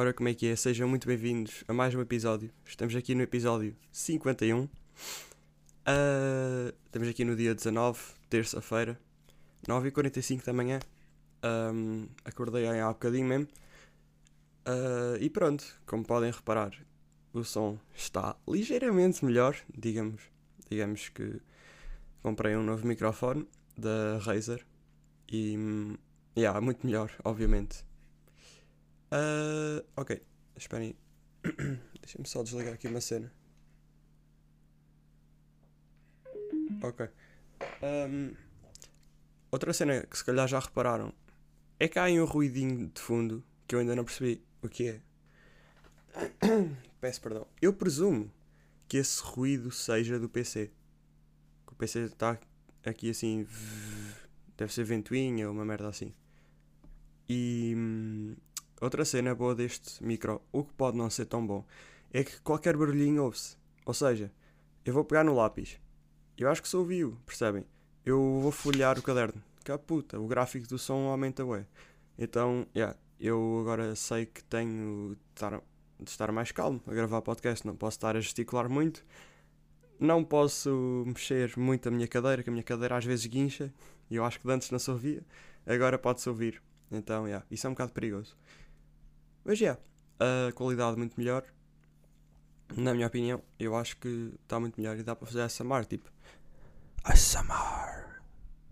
Ora, como é que é? Sejam muito bem-vindos a mais um episódio. Estamos aqui no episódio 51. Uh, estamos aqui no dia 19, terça-feira, 9h45 da manhã. Um, acordei há bocadinho mesmo. Uh, e pronto, como podem reparar, o som está ligeiramente melhor. Digamos, digamos que comprei um novo microfone da Razer e yeah, muito melhor, obviamente. Uh, ok, esperem. Deixa-me só desligar aqui uma cena. Ok. Um, outra cena que se calhar já repararam é que há aí um ruidinho de fundo que eu ainda não percebi o que é. Peço perdão. Eu presumo que esse ruído seja do PC. O PC está aqui assim. Deve ser ventoinha ou uma merda assim. E hum, outra cena boa deste micro, o que pode não ser tão bom, é que qualquer barulhinho ouve-se. Ou seja, eu vou pegar no lápis. Eu acho que sou viu, percebem? Eu vou folhear o caderno. Que puta, o gráfico do som aumenta ué. Então, yeah, eu agora sei que tenho de estar, de estar mais calmo a gravar podcast. Não posso estar a gesticular muito. Não posso mexer muito a minha cadeira, que a minha cadeira às vezes guincha. E eu acho que antes não se ouvia. Agora pode-se ouvir. Então, yeah, isso é um bocado perigoso. Mas, yeah, a qualidade muito melhor. Na minha opinião, eu acho que está muito melhor e dá para fazer ASMR, tipo... ASMR.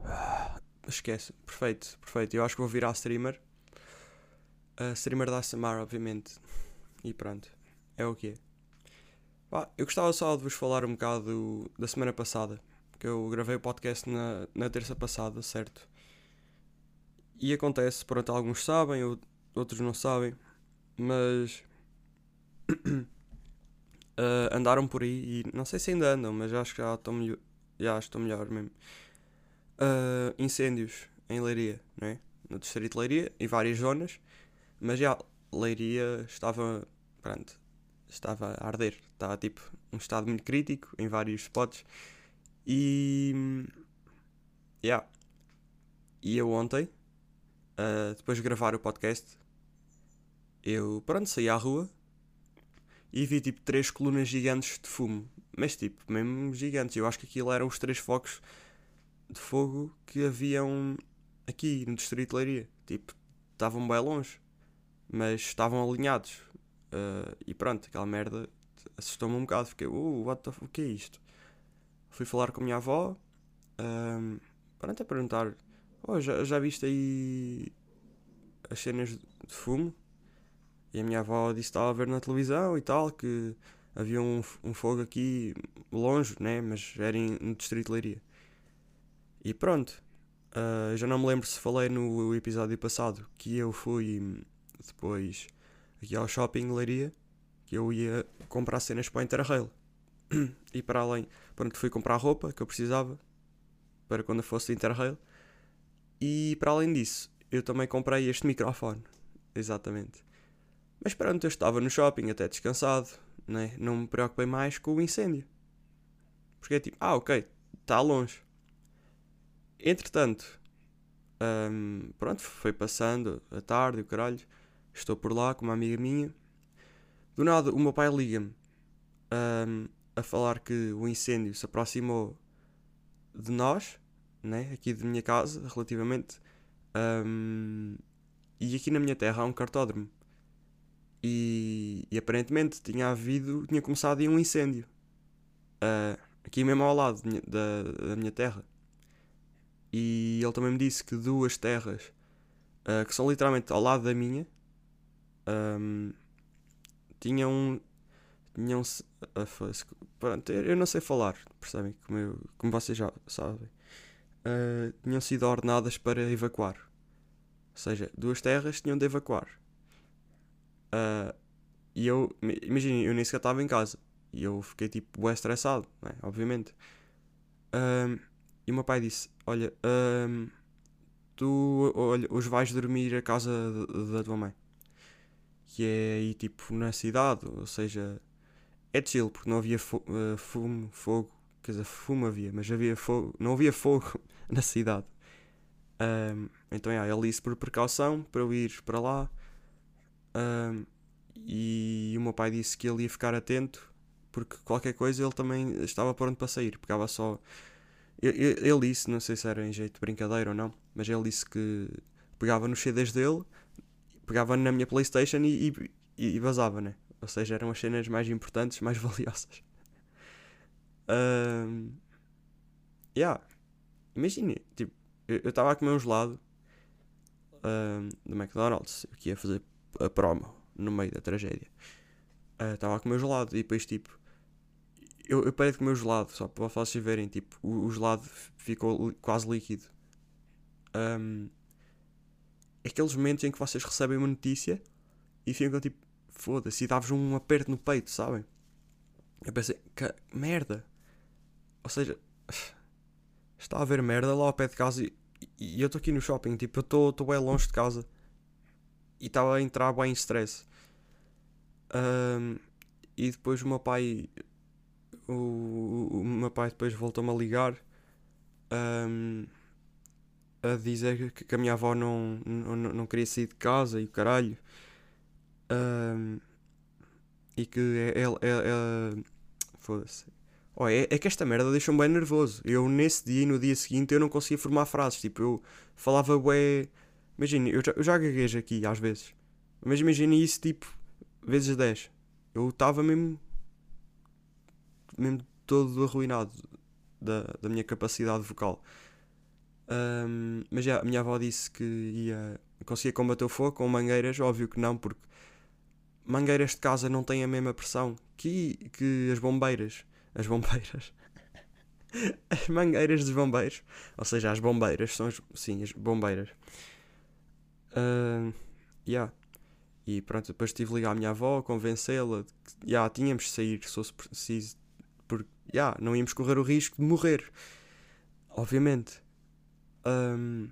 Ah, esquece, perfeito, perfeito. Eu acho que vou virar streamer. Uh, streamer da ASMR, obviamente. E pronto, é o que é. eu gostava só de vos falar um bocado da semana passada. Que eu gravei o podcast na, na terça passada, certo? E acontece, pronto, alguns sabem, outros não sabem, mas uh, andaram por aí e não sei se ainda andam, mas acho que já estão melhor, já estou melhor mesmo. Uh, incêndios em Leiria, não é? No distrito de Leiria, em várias zonas, mas já Leiria estava, pronto, estava a arder, estava tipo um estado muito crítico em vários spots e, yeah. E eu ontem uh, depois de gravar o podcast, eu, pronto, saí à rua e vi tipo três colunas gigantes de fumo. Mas tipo, mesmo gigantes. Eu acho que aquilo eram os três focos de fogo que haviam aqui no Distrito de Leiria. Tipo, estavam bem longe, mas estavam alinhados. Uh, e pronto, aquela merda assustou-me um bocado. Fiquei, uh, what the o que é isto? Fui falar com a minha avó. Um, pronto, a perguntar oh, já, já viste aí as cenas de fumo? E a minha avó disse que estava a ver na televisão e tal, que havia um, um fogo aqui longe, né? Mas era em, no Distrito de Leiria. E pronto. Uh, já não me lembro se falei no episódio passado que eu fui depois aqui ao shopping Leiria, que eu ia comprar cenas para o Interrail. e para além, pronto, fui comprar roupa que eu precisava para quando fosse Interrail. E para além disso, eu também comprei este microfone. Exatamente. Mas pronto, eu estava no shopping até descansado, né? não me preocupei mais com o incêndio. Porque é tipo, ah, ok, está longe. Entretanto, um, pronto, foi passando a tarde, o caralho. Estou por lá com uma amiga minha. Do nada, o meu pai liga-me um, a falar que o incêndio se aproximou de nós né, aqui de minha casa, relativamente. Um, e aqui na minha terra há um cartódromo. E, e, aparentemente tinha havido, tinha começado aí um incêndio. Uh, aqui mesmo ao lado da, da minha terra. E ele também me disse que duas terras, uh, que são literalmente ao lado da minha, um, tinham. tinham uh, pronto, eu não sei falar, percebem? Como, eu, como vocês já sabem tinham sido ordenadas para evacuar. Ou seja, duas terras tinham de evacuar. Uh, e eu, imaginem, eu nem sequer estava em casa. E eu fiquei tipo, bué estressado, é? obviamente. Uh, e o meu pai disse: Olha, uh, tu olha, hoje vais dormir a casa da tua mãe. Que é aí tipo na cidade, ou seja, é chill, porque não havia fo uh, fumo, fogo. Quer dizer, fumo havia, mas havia fogo, não havia fogo na cidade. Um, então, yeah, ele disse por precaução para eu ir para lá. E o meu pai disse que ele ia ficar atento porque qualquer coisa ele também estava pronto para sair. Pegava só. Ele, disse, não sei se era em jeito de brincadeira ou não, mas ele disse que pegava nos CDs dele, pegava na minha Playstation e, e, e vazava, né? Ou seja, eram as cenas mais importantes, mais valiosas. Um, yeah. Imagine, tipo, eu estava a comer um gelado um, do McDonald's, que ia fazer a promo no meio da tragédia. Estava uh, a comer gelado e depois, tipo, eu, eu parei de comer gelado, só para vocês verem, tipo, o, o gelado ficou quase líquido. Um, aqueles momentos em que vocês recebem uma notícia e ficam tipo, foda-se, e dá-vos um aperto no peito, sabem? Eu pensei, que merda. Ou seja, está a haver merda lá ao pé de casa e, e eu estou aqui no shopping, tipo, eu estou bem longe de casa e estava a entrar bem em stress. Um, e depois o meu pai o, o meu pai depois voltou-me a ligar um, a dizer que, que, a minha avó não, não, não queria sair de casa e o caralho. Um, e que ela. É, é, é, Foda-se. Oh, é, é que esta merda deixou-me bem nervoso. Eu nesse dia e no dia seguinte eu não conseguia formar frases. Tipo, eu falava bué. Imagina, eu já, eu já gaguejo aqui às vezes. Mas imagina isso tipo vezes 10. Eu estava mesmo mesmo todo arruinado da, da minha capacidade vocal. Um, mas já, a minha avó disse que ia conseguia combater o fogo com mangueiras, óbvio que não, porque mangueiras de casa não têm a mesma pressão que, que as bombeiras. As bombeiras. as mangueiras dos bombeiros. Ou seja, as bombeiras são as, sim, as bombeiras. Uh, yeah. E pronto, depois tive de ligar à minha avó, convencê-la que yeah, tínhamos de sair se fosse preciso porque, yeah, não íamos correr o risco de morrer. Obviamente. Um,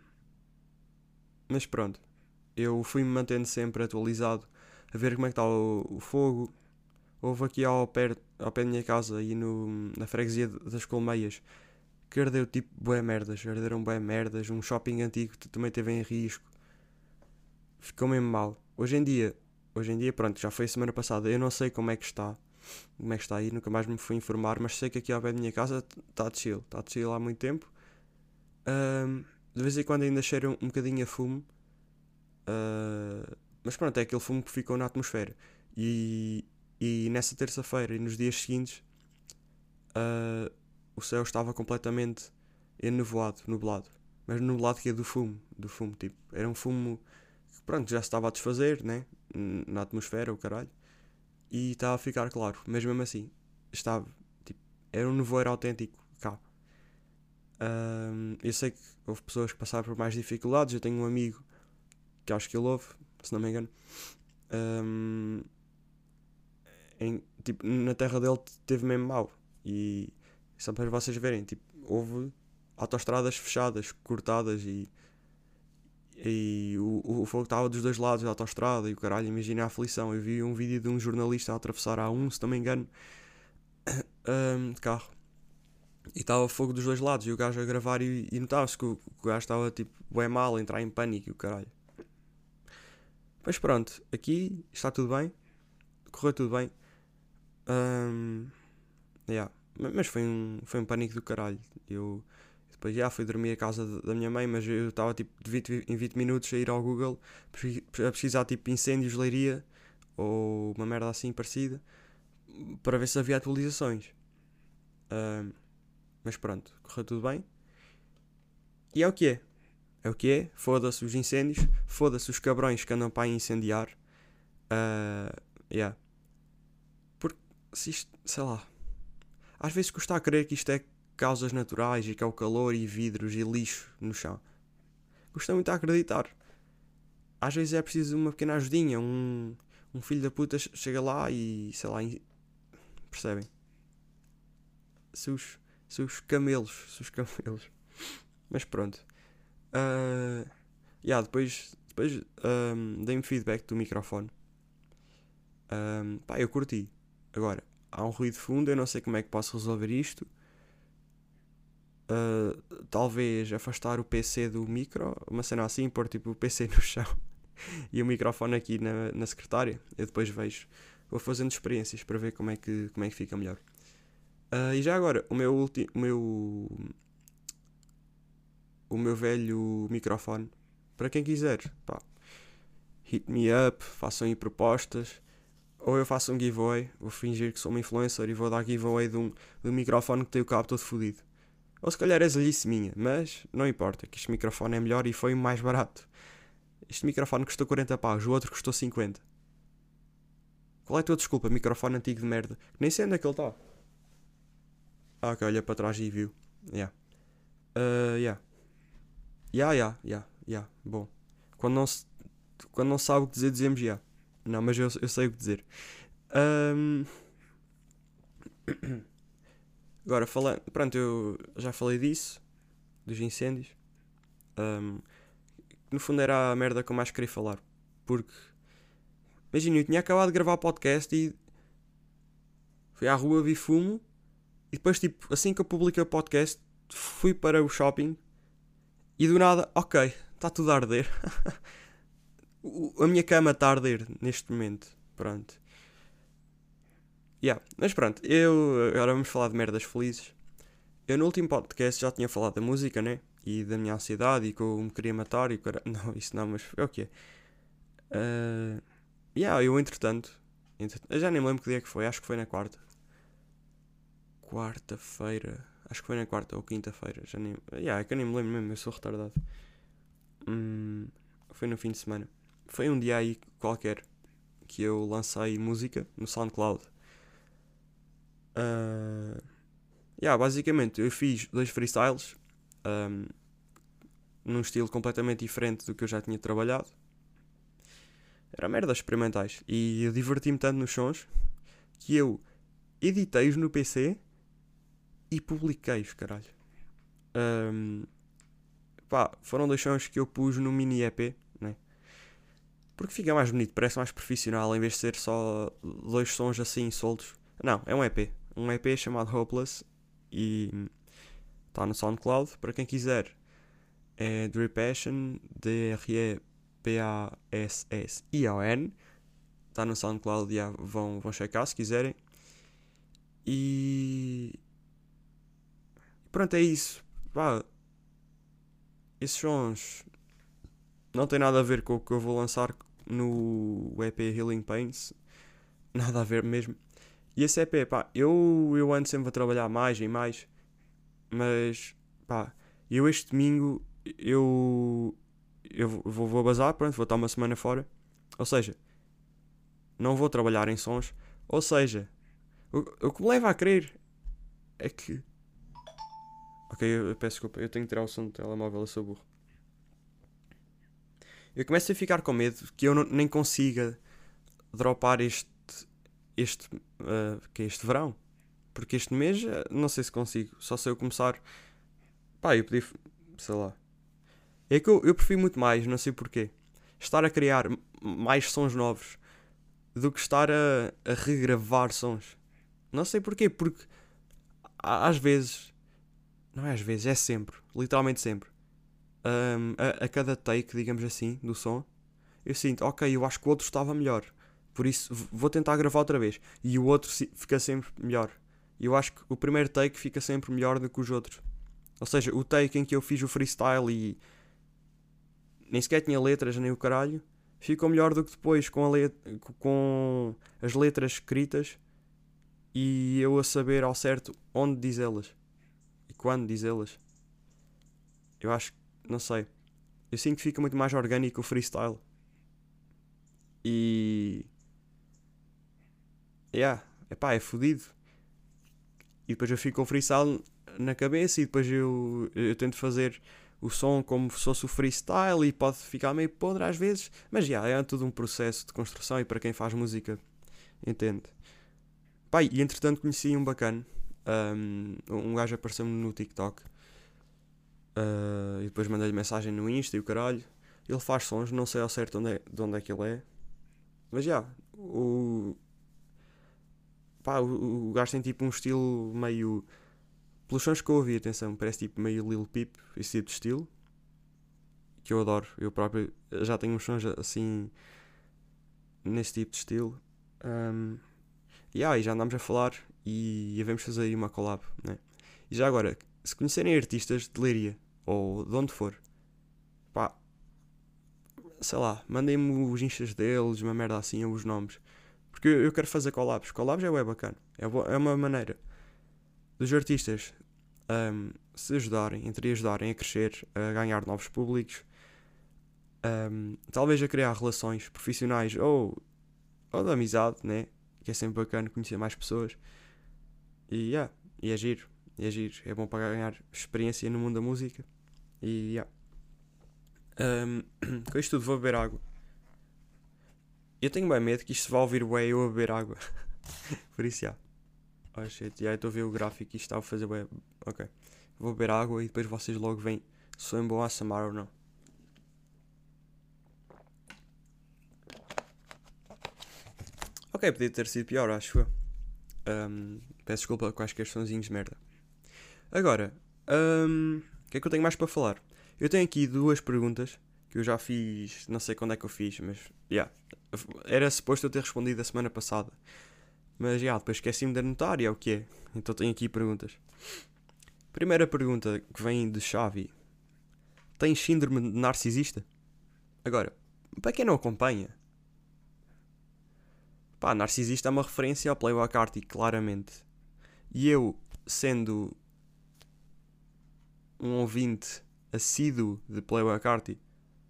mas pronto. Eu fui-me mantendo sempre atualizado a ver como é que está o, o fogo. Houve aqui ao pé, ao pé da minha casa e na freguesia das Colmeias que ardeu tipo bué merdas, arderam bué merdas, um shopping antigo também teve em risco. Ficou mesmo mal. Hoje em dia, hoje em dia, pronto, já foi a semana passada, eu não sei como é que está como é que está aí, nunca mais me fui informar, mas sei que aqui ao pé da minha casa está chill, está chill há muito tempo. Um, de vez em quando ainda cheira um, um bocadinho a fumo, uh, mas pronto, é aquele fumo que ficou na atmosfera. E, e nessa terça-feira e nos dias seguintes, uh, o céu estava completamente enevoado, nublado. Mas nublado que é do fumo, do fumo, tipo, era um fumo pronto, já se estava a desfazer, né, na atmosfera, o caralho e estava a ficar claro, mas mesmo assim, estava, tipo, era um nevoeiro autêntico cá. Um, eu sei que houve pessoas que passaram por mais dificuldades, eu tenho um amigo que acho que ele ouve, se não me engano. Um, em, tipo, na terra dele teve mesmo mal. E só para vocês verem, tipo, houve autoestradas fechadas, cortadas e e o, o fogo estava dos dois lados da autostrada e o caralho, imagina a aflição. Eu vi um vídeo de um jornalista a atravessar a A1, se não me engano, um, de carro. E estava fogo dos dois lados e o gajo a gravar e, e notava-se que o, o gajo estava tipo bem mal, entrar em pânico e o caralho. Mas pronto, aqui está tudo bem, correu tudo bem. Um, yeah. Mas foi um, foi um pânico do caralho. Eu depois já fui dormir à casa da minha mãe, mas eu estava tipo de 20, em 20 minutos a ir ao Google a pesquisar tipo incêndios, leiria ou uma merda assim parecida para ver se havia atualizações. Mas pronto, correu tudo bem. E é o que é. É o que é. Foda-se os incêndios. Foda-se os cabrões que andam para incendiar. Uh, yeah. Porque se isto, sei lá. Às vezes custa a crer que isto é causas naturais e que é o calor e vidros e lixo no chão. Custa muito a acreditar. Às vezes é preciso uma pequena ajudinha, um, um filho da puta chega lá e sei lá, percebem? Seus, seus camelos, seus camelos. Mas pronto. Uh, yeah, depois depois um, dei-me feedback do microfone. Um, pá, eu curti. Agora, há um ruído de fundo, eu não sei como é que posso resolver isto uh, talvez afastar o PC do micro, uma cena assim, pôr tipo o PC no chão e o microfone aqui na, na secretária. Eu depois vejo, vou fazendo experiências para ver como é que, como é que fica melhor. Uh, e já agora, o meu último. Meu, o meu velho microfone, para quem quiser, pá, hit me up, façam aí propostas. Ou eu faço um giveaway, vou fingir que sou uma influencer e vou dar giveaway de um, de um microfone que tem o cabo todo fodido. Ou se calhar é zalice minha, mas não importa, que este microfone é melhor e foi mais barato. Este microfone custou 40 paus, o outro custou 50. Qual é a tua desculpa, microfone antigo de merda? Nem sei onde é que ele está. Ah, ok, olha para trás e viu. Yeah. Uh, yeah. Yeah, yeah, yeah, yeah. Bom. Quando não, se, quando não sabe o que dizer, dizemos. Yeah. Não, mas eu, eu sei o que dizer. Um... Agora, falando. Pronto, eu já falei disso. Dos incêndios. Um... No fundo era a merda que eu mais queria falar. Porque. Imagina, eu tinha acabado de gravar podcast e. Fui à rua, vi fumo. E depois, tipo, assim que eu publiquei o podcast, fui para o shopping. E do nada, ok, está tudo a arder. a minha cama está a arder neste momento. Pronto. Yeah. Mas pronto, eu agora vamos falar de merdas felizes. Eu no último podcast já tinha falado da música, né? E da minha ansiedade e que eu me queria matar e cara... Não, isso não, mas é o que é. Uh... Eu entretanto, entretanto. Eu já nem me lembro que dia que foi, acho que foi na quarta. Quarta-feira. Acho que foi na quarta ou quinta-feira. Já nem. Yeah, é que eu nem me lembro mesmo, eu sou retardado. Hum, foi no fim de semana. Foi um dia aí qualquer que eu lancei música no SoundCloud. Uh, yeah, basicamente eu fiz dois freestyles um, num estilo completamente diferente do que eu já tinha trabalhado. Era merdas experimentais. E eu diverti-me tanto nos sons que eu editei-os no PC e publiquei-os, caralho. Um, pá, foram dois sons que eu pus no mini EP porque fica mais bonito, parece mais profissional em vez de ser só dois sons assim soltos. Não, é um EP. Um EP chamado Hopeless e está no SoundCloud. Para quem quiser, é Dripassion, D-R-E-P-A-S-S-I-O-N. Está no SoundCloud, já vão, vão checar se quiserem. E. Pronto, é isso. Pá, esses sons não tem nada a ver com o que eu vou lançar no EP Healing Pains. Nada a ver mesmo. E esse EP, pá, eu, eu ando sempre a trabalhar mais e mais. Mas, pá, eu este domingo, eu, eu vou, vou bazar, pronto, vou estar uma semana fora. Ou seja, não vou trabalhar em sons. Ou seja, o, o que me leva a crer é que. Ok, eu, eu peço desculpa, eu tenho que tirar o som do telemóvel, eu sou burro eu começo a ficar com medo que eu não, nem consiga dropar este este uh, que é este verão. Porque este mês uh, não sei se consigo só se eu começar pá eu pedi sei lá. É que eu, eu prefiro muito mais não sei porquê estar a criar mais sons novos do que estar a, a regravar sons. Não sei porquê porque às vezes não é às vezes é sempre literalmente sempre um, a, a, cada take, digamos assim, do som, eu sinto, ok, eu acho que o outro estava melhor, por isso vou tentar gravar outra vez. E o outro fica sempre melhor. E eu acho que o primeiro take fica sempre melhor do que os outros. Ou seja, o take em que eu fiz o freestyle e nem sequer tinha letras nem o caralho, ficou melhor do que depois com, com as letras escritas e eu a saber ao certo onde dizê-las e quando dizê-las. Eu acho não sei. Eu sinto que fica muito mais orgânico o freestyle. E. Yeah, epá, é fodido. E depois eu fico com o freestyle na cabeça e depois eu, eu tento fazer o som como se fosse o freestyle e pode ficar meio podre às vezes. Mas já, yeah, é tudo um processo de construção e para quem faz música entende. Pai, e entretanto conheci um bacana. Um, um gajo apareceu-me no TikTok Uh, e depois mandei-lhe mensagem no Insta e o caralho. Ele faz sons, não sei ao certo onde é, de onde é que ele é. Mas já, o. Pá, o, o gajo tem tipo um estilo meio. Pelos sons que eu ouvi, atenção, parece tipo meio Lil Peep, esse tipo de estilo. que eu adoro. Eu próprio já tenho uns sons assim nesse tipo de estilo. Um, yeah, e já andámos a falar e vamos fazer aí uma collab, né? E já agora, se conhecerem artistas de Leiria ou de onde for, pá, sei lá, mandem-me os instas deles, uma merda assim, ou os nomes. Porque eu quero fazer collabs. Collabs é bem bacana. É, é uma maneira dos artistas um, se ajudarem, entre ajudarem a crescer, a ganhar novos públicos, um, talvez a criar relações profissionais ou, ou de amizade, né? Que é sempre bacana conhecer mais pessoas. E, yeah, e é giro, e é giro. É bom para ganhar experiência no mundo da música. E, yeah. Um, com isto tudo, vou beber água. Eu tenho bem medo que isto vá ouvir bem eu a beber água. Por isso, já. Oh shit, já estou a ver o gráfico e isto está a fazer bem. Ok. Vou beber água e depois vocês logo veem se foi um bom ASMR ou não. Ok, podia ter sido pior, acho eu. Um, peço desculpa com quaisquer sonzinhos de merda. Agora, um, o que é que eu tenho mais para falar? Eu tenho aqui duas perguntas que eu já fiz, não sei quando é que eu fiz, mas yeah, era suposto eu ter respondido a semana passada. Mas já, yeah, depois esqueci-me de anotar e é o que é. Então tenho aqui perguntas. Primeira pergunta que vem de Xavi: Tens síndrome de narcisista? Agora, para quem não acompanha, pá, narcisista é uma referência ao Playboy Carti, claramente. E eu, sendo um ouvinte assíduo de Playboy Carti,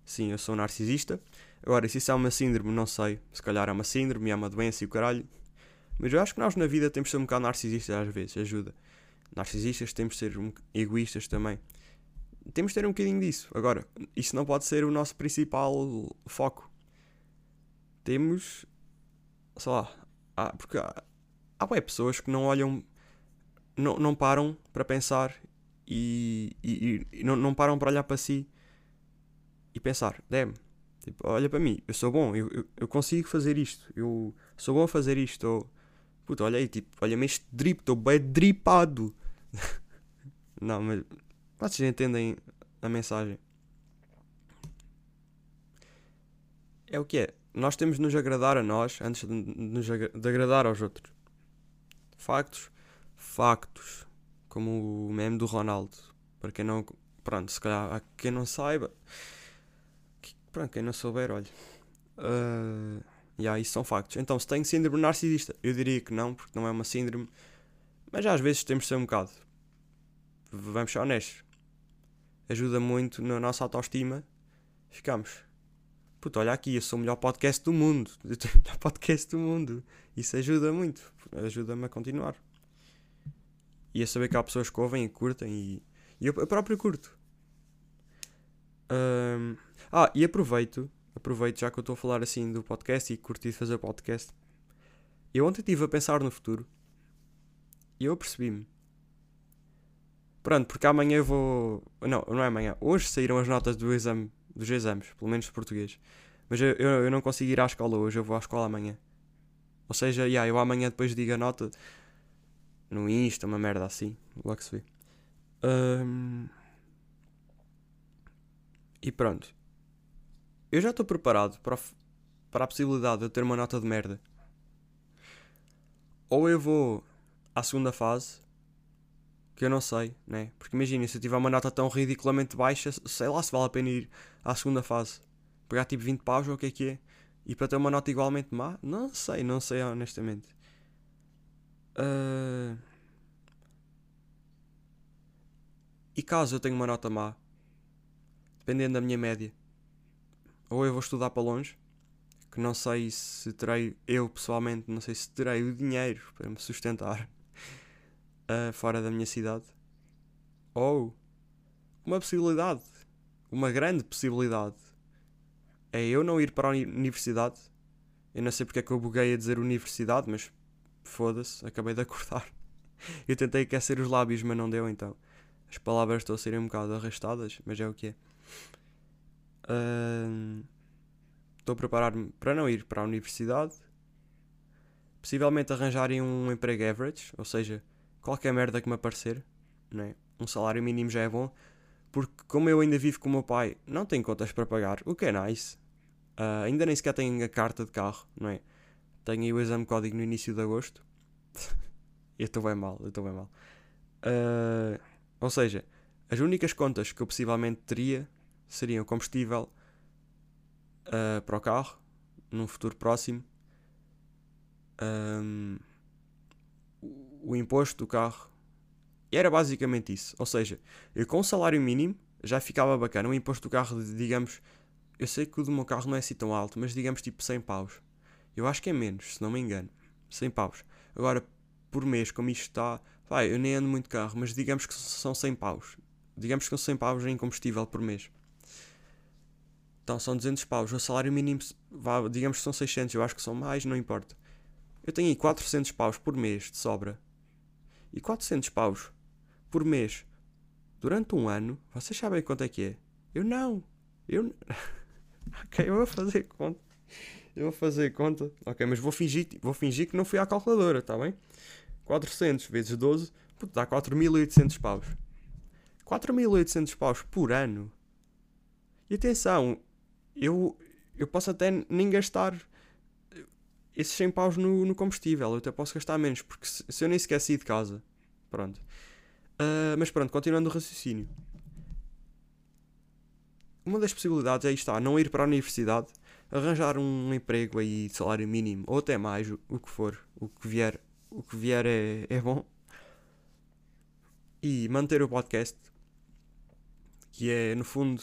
sim, eu sou narcisista. Agora, se isso é uma síndrome, não sei. Se calhar é uma síndrome, é uma doença e o caralho. Mas eu acho que nós na vida temos de ser um bocado narcisistas às vezes, ajuda. Narcisistas temos de ser um, egoístas também. Temos de ter um bocadinho disso. Agora, isso não pode ser o nosso principal foco. Temos. sei lá. Há, porque há, há pessoas que não olham. Não, não param para pensar e, e, e não, não param para olhar para si e pensar: Damn, tipo, olha para mim, eu sou bom, eu, eu, eu consigo fazer isto, eu sou bom a fazer isto. Ou, Puta, olha aí, tipo, olha-me este drip, estou bem dripado. não, mas vocês entendem a mensagem. É o que é. Nós temos de nos agradar a nós antes de nos de agradar aos outros. Factos? Factos. Como o meme do Ronaldo. Para quem não. Pronto, se calhar há quem não saiba. Pronto, quem não souber, olha. Uh, Yeah, isso são factos. Então, se tenho síndrome narcisista, eu diria que não, porque não é uma síndrome. Mas às vezes temos de ser um bocado. Vamos ser honestos. Ajuda muito na nossa autoestima. Ficamos. Puta, olha aqui, eu sou o melhor podcast do mundo. Eu tenho o melhor podcast do mundo. Isso ajuda muito. Ajuda-me a continuar. E a saber que há pessoas que ouvem e curtem e, e eu, eu próprio curto. Um, ah, e aproveito aproveito já que eu estou a falar assim do podcast e curti fazer podcast. Eu ontem estive a pensar no futuro e eu percebi-me. Pronto, porque amanhã eu vou. Não, não é amanhã. Hoje saíram as notas do exame, dos exames, pelo menos de português. Mas eu, eu, eu não consigo ir à escola hoje, eu vou à escola amanhã. Ou seja, yeah, eu amanhã depois digo a nota no Insta, uma merda assim. Logo se vê. Um... E pronto eu já estou preparado para, para a possibilidade de eu ter uma nota de merda. Ou eu vou à segunda fase, que eu não sei, né? Porque imagina, se eu tiver uma nota tão ridiculamente baixa, sei lá se vale a pena ir à segunda fase. Pegar tipo 20 paus ou o que é que é. E para ter uma nota igualmente má? Não sei, não sei honestamente. Uh... E caso eu tenha uma nota má, dependendo da minha média, ou eu vou estudar para longe, que não sei se terei, eu pessoalmente, não sei se terei o dinheiro para me sustentar uh, fora da minha cidade, ou uma possibilidade, uma grande possibilidade, é eu não ir para a universidade. Eu não sei porque é que eu buguei a dizer universidade, mas foda-se, acabei de acordar. Eu tentei aquecer os lábios, mas não deu então. As palavras estão a serem um bocado arrastadas, mas é o que é. Estou uh, a preparar-me para não ir para a universidade. Possivelmente arranjarem um emprego average, ou seja, qualquer merda que me aparecer. Né? Um salário mínimo já é bom. porque como eu ainda vivo com o meu pai, não tenho contas para pagar, o que é nice. Uh, ainda nem sequer tenho a carta de carro, não é? Tenho aí o exame código no início de agosto. eu estou bem mal, eu estou bem mal. Uh, ou seja, as únicas contas que eu possivelmente teria seriam combustível uh, para o carro, num futuro próximo, um, o imposto do carro. Era basicamente isso. Ou seja, eu com o salário mínimo já ficava bacana. O imposto do carro, digamos, eu sei que o do meu carro não é assim tão alto, mas digamos tipo 100 paus. Eu acho que é menos, se não me engano. 100 paus. Agora, por mês, como isto está, vai, eu nem ando muito carro, mas digamos que são 100 paus. Digamos que são 100 paus em combustível por mês. Então são 200 paus. O salário mínimo, digamos que são 600, eu acho que são mais, não importa. Eu tenho aí 400 paus por mês de sobra. E 400 paus por mês durante um ano, vocês sabem quanto é que é? Eu não. Eu. ok, eu vou fazer conta. Eu vou fazer conta. Ok, mas vou fingir, vou fingir que não fui à calculadora, tá bem? 400 vezes 12, puto, dá 4.800 paus. 4.800 paus por ano. E atenção, eu, eu posso até nem gastar esses 100 paus no, no combustível. Eu até posso gastar menos, porque se, se eu nem sequer sair de casa. Pronto. Uh, mas pronto, continuando o raciocínio. Uma das possibilidades é está, não ir para a universidade, arranjar um emprego aí de salário mínimo, ou até mais, o, o que for, o que vier, o que vier é, é bom. E manter o podcast, que é no fundo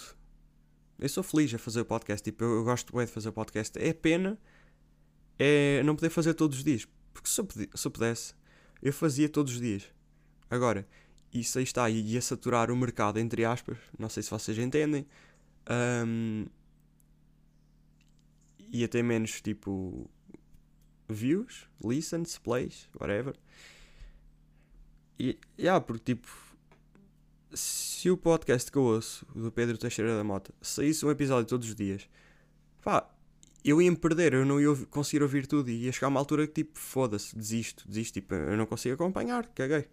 eu sou feliz a fazer o podcast, tipo, eu, eu gosto bem de fazer o podcast. É pena é não poder fazer todos os dias. Porque se eu, se eu pudesse, eu fazia todos os dias. Agora, isso aí está, ia saturar o mercado, entre aspas. Não sei se vocês entendem. Um, ia ter menos tipo views, listens, plays, whatever. E, yeah, porque tipo, se o podcast que eu ouço, do Pedro Teixeira da Mota, saísse um episódio todos os dias, pá, eu ia me perder, eu não ia conseguir ouvir tudo e ia chegar a uma altura que tipo, foda-se, desisto, desisto, tipo, eu não consigo acompanhar, caguei.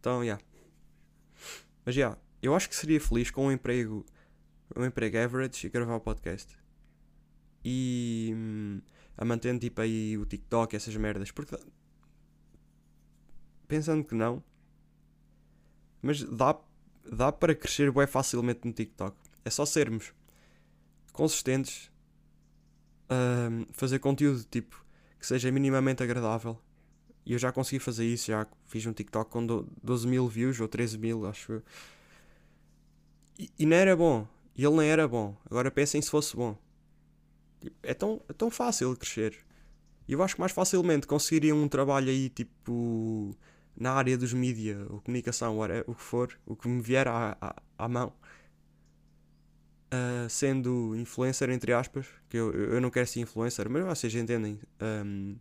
Então, já. Yeah. Mas já, yeah, eu acho que seria feliz com um emprego, um emprego average e gravar o podcast. E hum, a manter tipo aí o TikTok, essas merdas, porque pensando que não, mas dá, dá para crescer bem facilmente no TikTok. É só sermos consistentes, uh, fazer conteúdo tipo que seja minimamente agradável. E eu já consegui fazer isso, já fiz um TikTok com 12 mil views ou 13 mil, acho E, e não era bom. E ele nem era bom. Agora pensem se fosse bom. Tipo, é tão, é tão fácil crescer. E eu acho que mais facilmente conseguiria um trabalho aí tipo na área dos mídia ou comunicação, o que for, o que me vier à, à, à mão, uh, sendo influencer, entre aspas, que eu, eu não quero ser influencer, mas vocês entendem, um,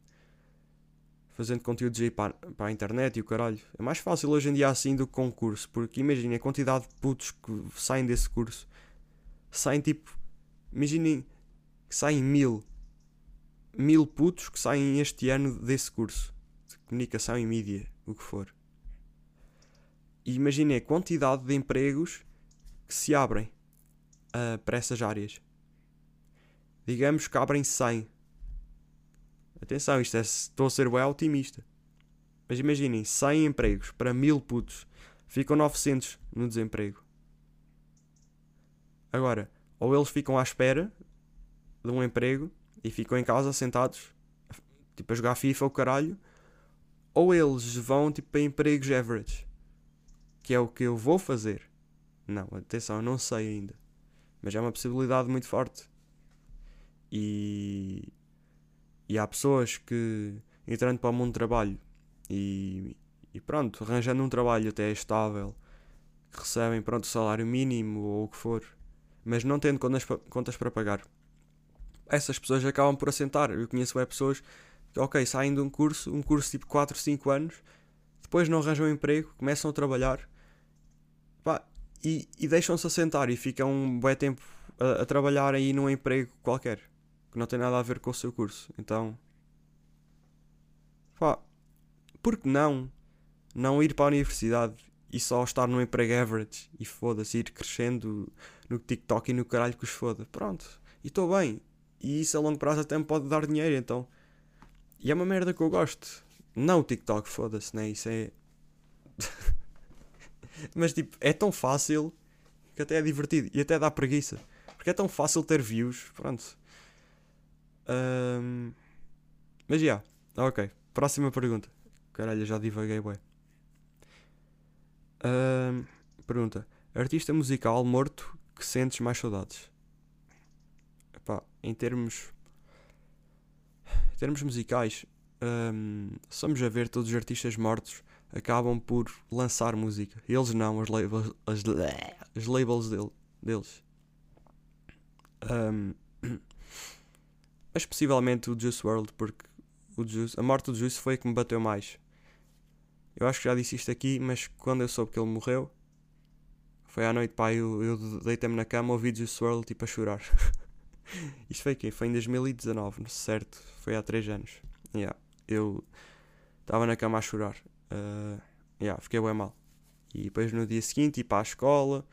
fazendo conteúdos aí para, para a internet e o caralho. É mais fácil hoje em dia assim do que concurso, porque imaginem a quantidade de putos que saem desse curso. Saem tipo, imaginem que saem mil, mil putos que saem este ano desse curso de comunicação e mídia o que for. E imagine a quantidade de empregos que se abrem uh, para essas áreas. Digamos que abrem 100. Atenção, isto é, estou a ser bem otimista. Mas imaginem, 100 empregos para 1000 putos. Ficam 900 no desemprego. Agora, ou eles ficam à espera de um emprego e ficam em casa sentados, tipo a jogar FIFA ou caralho, ou eles vão tipo para empregos average, que é o que eu vou fazer. Não, atenção, eu não sei ainda. Mas é uma possibilidade muito forte. E, e há pessoas que entrando para o mundo do trabalho e, e pronto, arranjando um trabalho até estável, que recebem pronto o salário mínimo ou o que for, mas não tendo contas, contas para pagar. Essas pessoas acabam por assentar. Eu conheço é pessoas ok, saem de um curso, um curso tipo 4, 5 anos, depois não arranjam emprego, começam a trabalhar pá, e, e deixam-se assentar e ficam um bom tempo a, a, trabalhar aí num emprego qualquer que não tem nada a ver com o seu curso. Então, pá, por que não não ir para a universidade e só estar num emprego average e foda-se, ir crescendo no TikTok e no caralho que os foda. Pronto, e estou bem. E isso a longo prazo até me pode dar dinheiro, então. E é uma merda que eu gosto. Não o TikTok, foda-se, né? Isso é. Mas tipo, é tão fácil que até é divertido e até dá preguiça. Porque é tão fácil ter views, pronto. Um... Mas já, yeah. ok. Próxima pergunta. Caralho, já divaguei, ué. Um... Pergunta: Artista musical morto que sentes mais saudades? Epá, em termos. Termos musicais, um... somos a ver todos os artistas mortos acabam por lançar música. Eles não, as labels, as labels dele, deles. Um, mas possivelmente o Juice World, porque o Juice, a morte do Juice foi a que me bateu mais. Eu acho que já disse isto aqui, mas quando eu soube que ele morreu, foi à noite, pá, eu, eu deitei-me na cama, ouvi Juice World tipo a chorar. isto foi aqui, foi em 2019, certo? Foi há 3 anos. Yeah. Eu estava na cama a chorar. Uh, yeah, fiquei bem mal. E depois no dia seguinte ia para a escola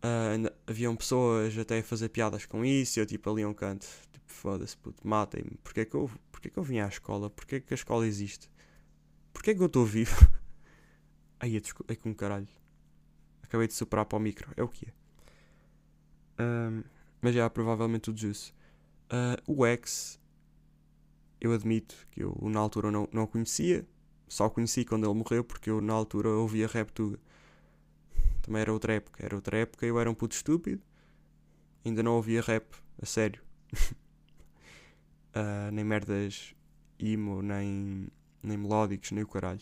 Uh, haviam pessoas até a fazer piadas com isso eu tipo ali um canto, tipo, foda-se puto, matem-me, porque é que eu, porque é que eu vim à escola? Porque é que a escola existe? Porque é que eu estou vivo? Aí é, é com caralho. Acabei de superar para o micro, é o que é. Um, mas já, provavelmente o Juice. Uh, o X, eu admito que eu na altura não, não o conhecia, só o conheci quando ele morreu porque eu na altura ouvia rap tuga. Também era outra época. Era outra época eu era um puto estúpido. Ainda não ouvia rap, a sério. uh, nem merdas emo, nem, nem melódicos, nem o caralho.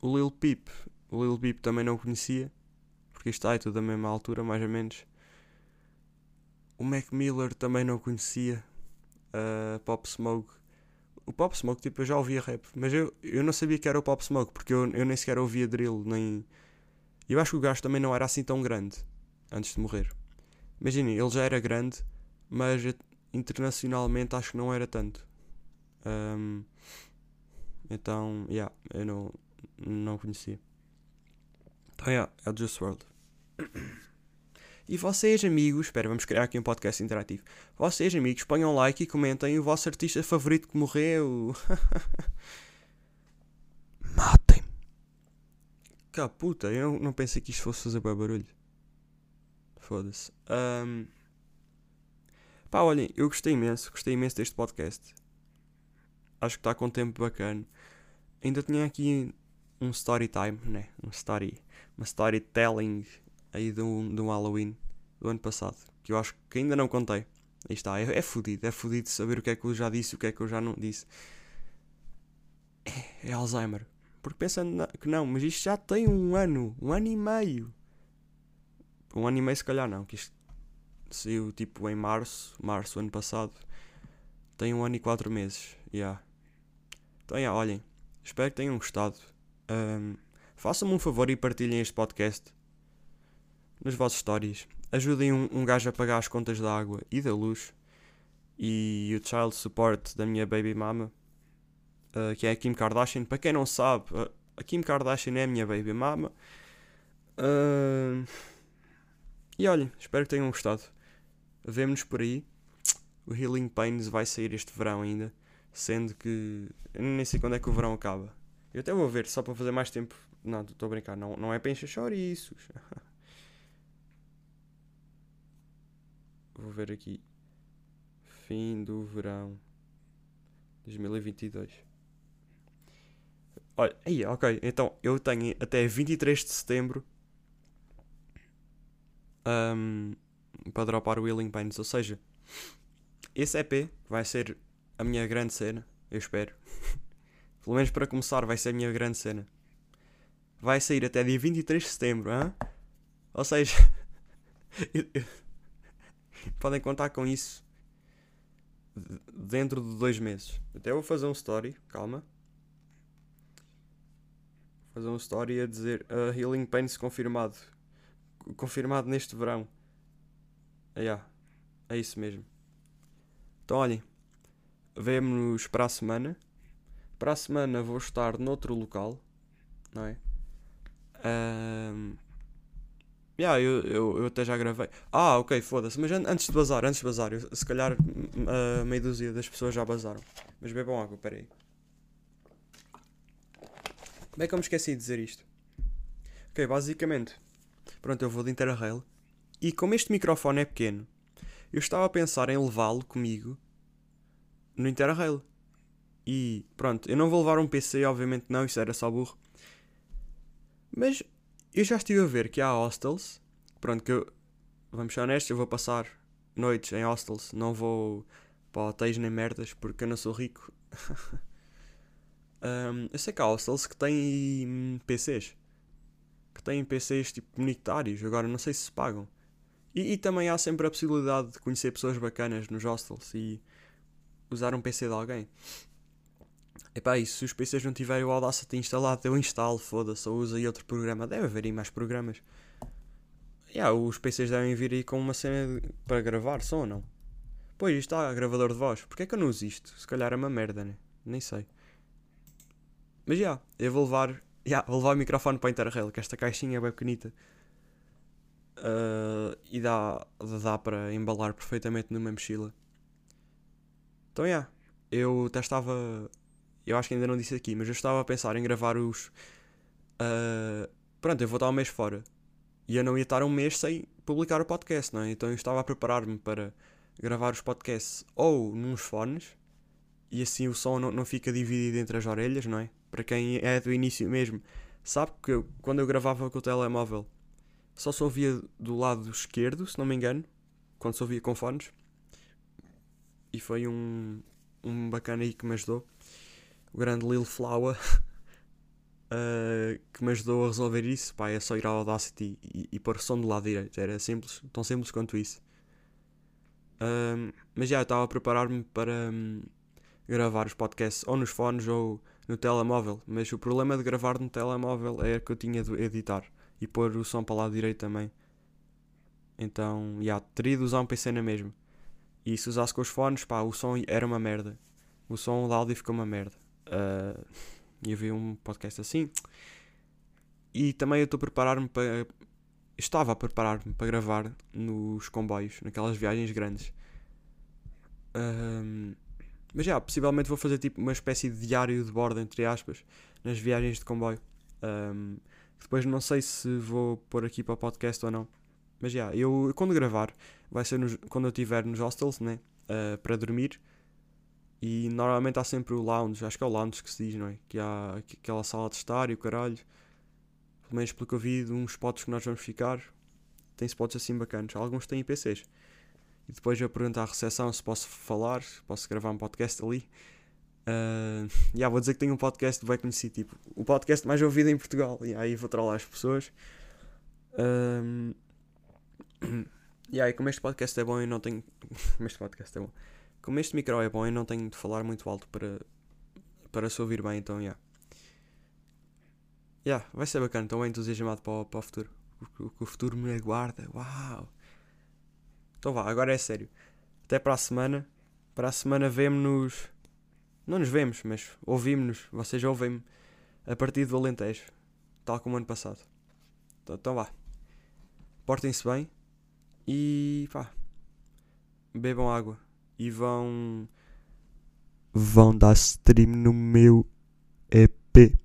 O Lil Peep. O Lil Peep também não o conhecia. Porque está é tudo da mesma altura, mais ou menos. O Mac Miller também não conhecia. Uh, Pop Smoke. O Pop Smoke, tipo, eu já ouvia rap. Mas eu, eu não sabia que era o Pop Smoke. Porque eu, eu nem sequer ouvia drill, nem eu acho que o gajo também não era assim tão grande antes de morrer. Imaginem, ele já era grande, mas internacionalmente acho que não era tanto. Um, então, yeah, eu não, não conhecia. Então, yeah, é Just World. E vocês, amigos, espera, vamos criar aqui um podcast interativo. Vocês, amigos, ponham like e comentem o vosso artista favorito que morreu. Cá, puta, eu não, não pensei que isto fosse fazer bem barulho. Foda-se. Um... Pá, olhem, eu gostei imenso, gostei imenso deste podcast. Acho que está com um tempo bacana. Ainda tinha aqui um story time, né? Um story, uma storytelling aí de um, de um Halloween do ano passado. Que eu acho que ainda não contei. Aí está, é, é fodido, é fodido saber o que é que eu já disse e o que é que eu já não disse. É, é Alzheimer. Porque pensando que não, mas isto já tem um ano, um ano e meio. Um ano e meio se calhar não, que isto saiu tipo em março, março ano passado. Tem um ano e quatro meses, já. Yeah. Então, yeah, olhem, espero que tenham gostado. Um, Façam-me um favor e partilhem este podcast nas vossas histórias. Ajudem um, um gajo a pagar as contas da água e da luz. E o child support da minha baby mama uh, que é a Kim Kardashian. Para quem não sabe, uh, a Kim Kardashian é a minha baby mama. Uh, e olhem, espero que tenham gostado. Vemo-nos por aí. O Healing Pains vai sair este verão ainda. Sendo que eu nem sei quando é que o verão acaba. Eu até vou ver, só para fazer mais tempo. Não, estou a brincar, não, não é para encher chouriços. vou ver aqui. Fim do verão 2022. Olha, aí, ok. Então eu tenho até 23 de setembro um, para dropar o Willing Pains. Ou seja, esse EP vai ser a minha grande cena. Eu espero. Pelo menos para começar, vai ser a minha grande cena. Vai sair até dia 23 de setembro. Hein? Ou seja, podem contar com isso dentro de dois meses. Até vou fazer um story, calma fazer uma história a dizer uh, Healing Pains confirmado. Confirmado neste verão. Yeah, é isso mesmo. Então olhem, vemo-nos para a semana. Para a semana vou estar noutro local, não é? Um, yeah, eu, eu, eu até já gravei. Ah, ok, foda-se. Mas an- antes de bazar, antes de bazar, eu- se calhar a meia dúzia das pessoas já bazaram. Mas bebam água, peraí. Como é que eu me esqueci de dizer isto? Ok, basicamente. Pronto, eu vou de Interrail. E como este microfone é pequeno, eu estava a pensar em levá-lo comigo no Interrail. E pronto, eu não vou levar um PC, obviamente não, isso era só burro. Mas eu já estive a ver que há hostels. Pronto, que eu. Vamos ser honestos, eu vou passar noites em hostels, não vou para hotéis nem merdas porque eu não sou rico. Um, eu sei que há hostels que têm hum, PCs. Que têm PCs tipo comunitários, agora não sei se se pagam. E, e também há sempre a possibilidade de conhecer pessoas bacanas nos hostels e usar um PC de alguém. Epá, e se os PCs não tiverem o Audacity instalado, eu instalo, foda-se, ou uso aí outro programa. Deve haver aí mais programas. Yeah, os PCs devem vir aí com uma cena de- para gravar, som ou não? Pois, isto está gravador de voz. Porquê é que eu não uso isto? Se calhar é uma merda, né? Nem sei. Mas já, eu vou levar. Yeah, vou levar o microfone para a Interrail, que esta caixinha é bem pequenita. Ah, e dá, dá para embalar perfeitamente numa mochila. Então, já, eu até estava. Eu acho que ainda não disse aqui, mas eu estava a pensar em gravar os. ah, pronto, eu vou estar um mês fora. E eu não ia estar um mês sem publicar o podcast, não é? Então eu estava a preparar-me para gravar os podcasts ou nos fones e assim o som não, não fica dividido entre as orelhas, não é? Para quem é do início mesmo, sabe que eu- quando eu gravava com o telemóvel só se ouvia do lado esquerdo, se não me engano, quando se ouvia com fones. E foi um, um bacana aí que me ajudou, o grande Lil Flower, uh, que me ajudou a resolver isso. Pá, é só ir ao Audacity e, e pôr som do lado direito, era simples, tão simples quanto isso. Um, mas já, eu estava a preparar-me para hum, gravar os podcasts ou nos fones ou no telemóvel. Mas o problema de gravar no telemóvel era que eu tinha de editar e pôr o som para o lado direito também. Então, já, teria de usar um PC na mesma. E se usasse com os fones, pá, o som era uma merda. O som de áudio ficou uma merda. Uh, e havia um podcast assim. E também eu estou a preparar-me para. Estava a preparar-me para gravar nos comboios, naquelas viagens grandes. Um, mas já, possivelmente vou fazer tipo uma espécie de diário de bordo, entre aspas, nas viagens de comboio. Um, depois não sei se vou pôr aqui para o podcast ou não. Mas já, eu quando gravar, vai ser nos- quando eu estiver nos hostels, né? Uh, para dormir. E normalmente há sempre o lounge, acho que é o lounge que se diz, não é? Que há aqu- aquela sala de estar e o caralho. Pelo menos pelo que eu vi de uns spots que nós vamos ficar, tem spots assim bacanas. Alguns têm IPCs. E depois eu pergunto à recepção se posso falar, se posso gravar um podcast ali. Uh, yeah, vou dizer que tenho um podcast bem conhecido, tipo, o podcast mais ouvido em Portugal. E aí vou trollar as pessoas. Um, e aí, como este podcast é bom, eu não tenho. como este podcast é bom. Como este micro é bom, eu não tenho de falar muito alto para, para se ouvir bem, então, yeah. Yeah, vai ser bacana, estou bem entusiasmado para, para o futuro. O que o futuro me aguarda, uau! Então vá, agora é sério. Até para a semana. Para a semana vemo-nos. Não nos vemos, mas ouvimos-nos. Vocês ouvem-me a partir do Alentejo. Tal como ano passado. Então, então vá. Portem-se bem. E pá. Bebam água. E vão. Vão dar stream no meu EP.